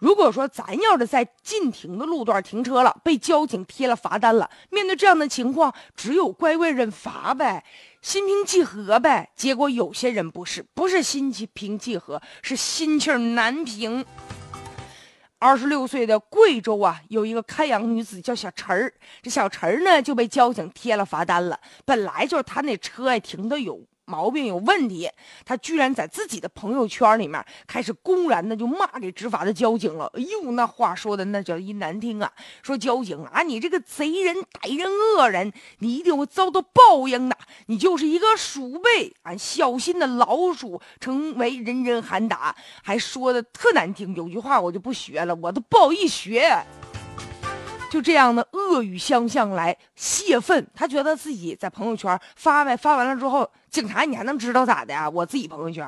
如果说咱要是在禁停的路段停车了，被交警贴了罚单了，面对这样的情况，只有乖乖认罚呗，心平气和呗。结果有些人不是，不是心平气和，是心气难平。二十六岁的贵州啊，有一个开阳女子叫小陈儿，这小陈儿呢就被交警贴了罚单了。本来就是他那车呀停的有。毛病有问题，他居然在自己的朋友圈里面开始公然的就骂给执法的交警了。哎呦，那话说的那叫一难听啊！说交警啊，你这个贼人、歹人、恶人，你一定会遭到报应的。你就是一个鼠辈，俺小心的老鼠，成为人人喊打，还说的特难听。有句话我就不学了，我都不好意思学。就这样的恶语相向来泄愤，他觉得自己在朋友圈发呗，发完了之后，警察你还能知道咋的呀？我自己朋友圈，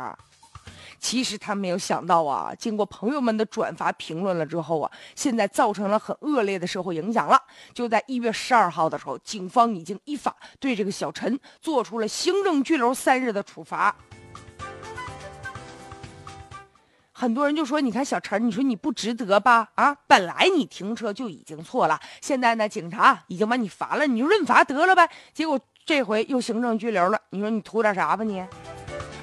其实他没有想到啊，经过朋友们的转发评论了之后啊，现在造成了很恶劣的社会影响了。就在一月十二号的时候，警方已经依法对这个小陈做出了行政拘留三日的处罚。很多人就说：“你看小陈，你说你不值得吧？啊，本来你停车就已经错了，现在呢，警察已经把你罚了，你就认罚得了呗。结果这回又行政拘留了，你说你图点啥吧你？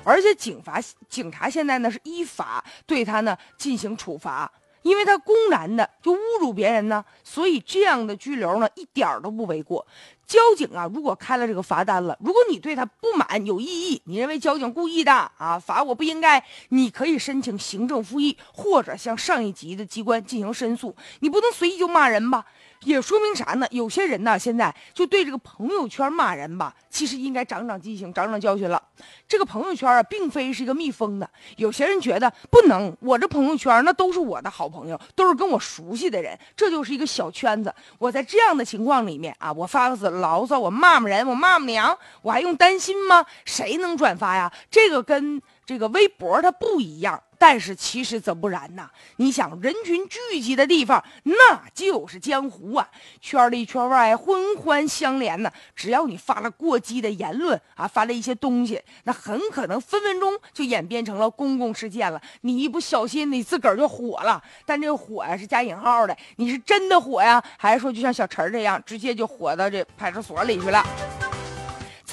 而且警罚警察现在呢是依法对他呢进行处罚。”因为他公然的就侮辱别人呢，所以这样的拘留呢一点都不为过。交警啊，如果开了这个罚单了，如果你对他不满有异议，你认为交警故意的啊，罚我不应该，你可以申请行政复议，或者向上一级的机关进行申诉。你不能随意就骂人吧？也说明啥呢？有些人呢，现在就对这个朋友圈骂人吧，其实应该长长记性，长长教训了。这个朋友圈啊，并非是一个密封的。有些人觉得不能，我这朋友圈那都是我的好朋友，都是跟我熟悉的人，这就是一个小圈子。我在这样的情况里面啊，我发个牢骚，我骂骂人，我骂骂娘，我还用担心吗？谁能转发呀？这个跟。这个微博它不一样，但是其实则不然呐。你想，人群聚集的地方，那就是江湖啊，圈里圈外环环相连呢。只要你发了过激的言论啊，发了一些东西，那很可能分分钟就演变成了公共事件了。你一不小心，你自个儿就火了。但这个火呀是加引号的，你是真的火呀，还是说就像小陈这样，直接就火到这派出所里去了？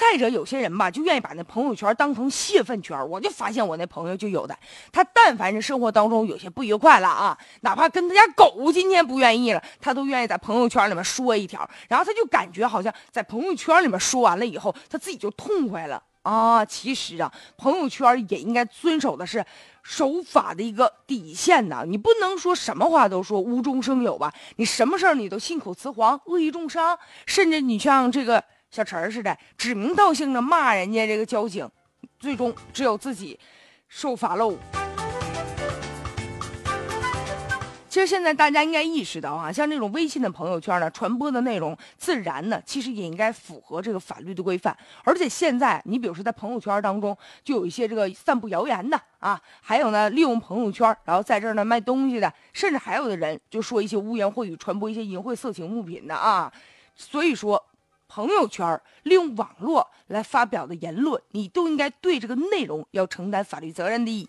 再者，有些人吧，就愿意把那朋友圈当成泄愤圈。我就发现我那朋友就有的，他但凡是生活当中有些不愉快了啊，哪怕跟他家狗今天不愿意了，他都愿意在朋友圈里面说一条，然后他就感觉好像在朋友圈里面说完了以后，他自己就痛快了啊。其实啊，朋友圈也应该遵守的是守法的一个底线呐，你不能说什么话都说无中生有吧？你什么事儿你都信口雌黄、恶意重伤，甚至你像这个。小陈儿似的，指名道姓的骂人家这个交警，最终只有自己受罚喽。其实现在大家应该意识到啊，像这种微信的朋友圈呢，传播的内容自然呢，其实也应该符合这个法律的规范。而且现在，你比如说在朋友圈当中，就有一些这个散布谣言的啊，还有呢利用朋友圈然后在这儿呢卖东西的，甚至还有的人就说一些污言秽语，传播一些淫秽色情物品的啊。所以说。朋友圈利用网络来发表的言论，你都应该对这个内容要承担法律责任的。